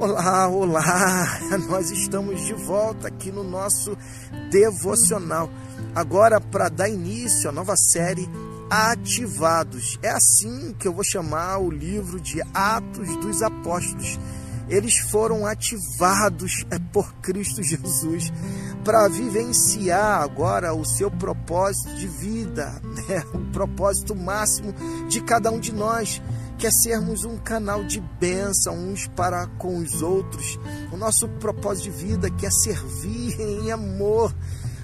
Olá, olá! Nós estamos de volta aqui no nosso devocional. Agora, para dar início à nova série Ativados. É assim que eu vou chamar o livro de Atos dos Apóstolos. Eles foram ativados é, por Cristo Jesus para vivenciar agora o seu propósito de vida, né? o propósito máximo de cada um de nós quer sermos um canal de bênção uns para com os outros. O nosso propósito de vida quer servir em amor,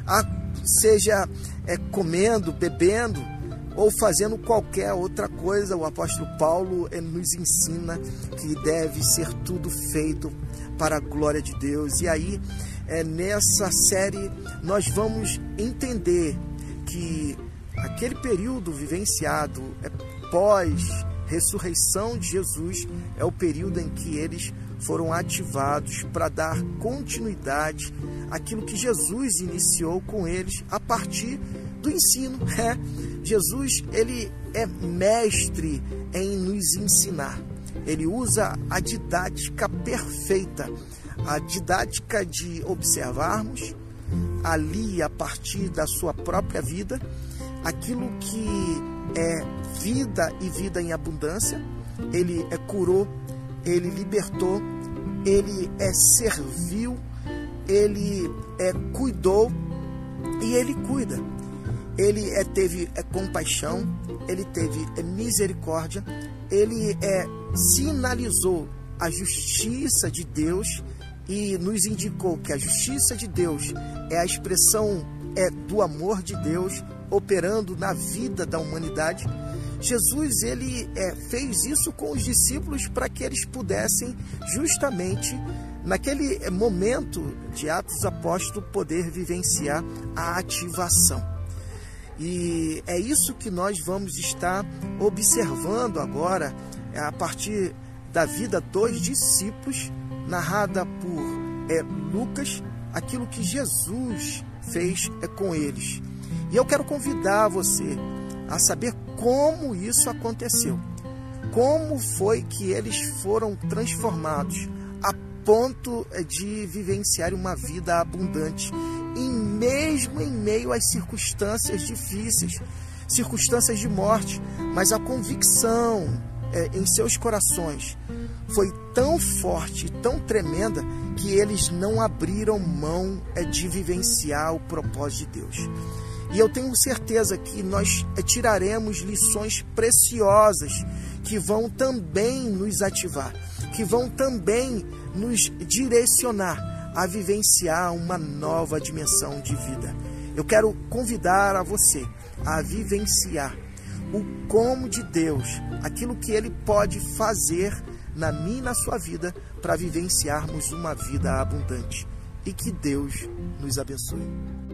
a, seja é, comendo, bebendo ou fazendo qualquer outra coisa. O apóstolo Paulo nos ensina que deve ser tudo feito para a glória de Deus. E aí, é, nessa série, nós vamos entender que aquele período vivenciado é pós ressurreição de Jesus é o período em que eles foram ativados para dar continuidade àquilo que Jesus iniciou com eles a partir do ensino. É, Jesus ele é mestre em nos ensinar. Ele usa a didática perfeita, a didática de observarmos ali a partir da sua própria vida aquilo que é vida e vida em abundância, ele é curou, ele libertou, ele é serviu, ele é cuidou e ele cuida. Ele é, teve é, compaixão, ele teve é, misericórdia, ele é, sinalizou a justiça de Deus e nos indicou que a justiça de Deus é a expressão é, do amor de Deus operando na vida da humanidade. Jesus ele é, fez isso com os discípulos para que eles pudessem justamente naquele momento de Atos Apóstolos poder vivenciar a ativação. E é isso que nós vamos estar observando agora é, a partir da vida dos discípulos narrada por é, Lucas, aquilo que Jesus fez é com eles. E eu quero convidar você a saber como isso aconteceu. Como foi que eles foram transformados a ponto de vivenciar uma vida abundante, mesmo em meio às circunstâncias difíceis, circunstâncias de morte, mas a convicção é, em seus corações foi tão forte, tão tremenda, que eles não abriram mão é, de vivenciar o propósito de Deus. E eu tenho certeza que nós tiraremos lições preciosas que vão também nos ativar, que vão também nos direcionar a vivenciar uma nova dimensão de vida. Eu quero convidar a você a vivenciar o como de Deus, aquilo que Ele pode fazer na minha e na sua vida para vivenciarmos uma vida abundante. E que Deus nos abençoe.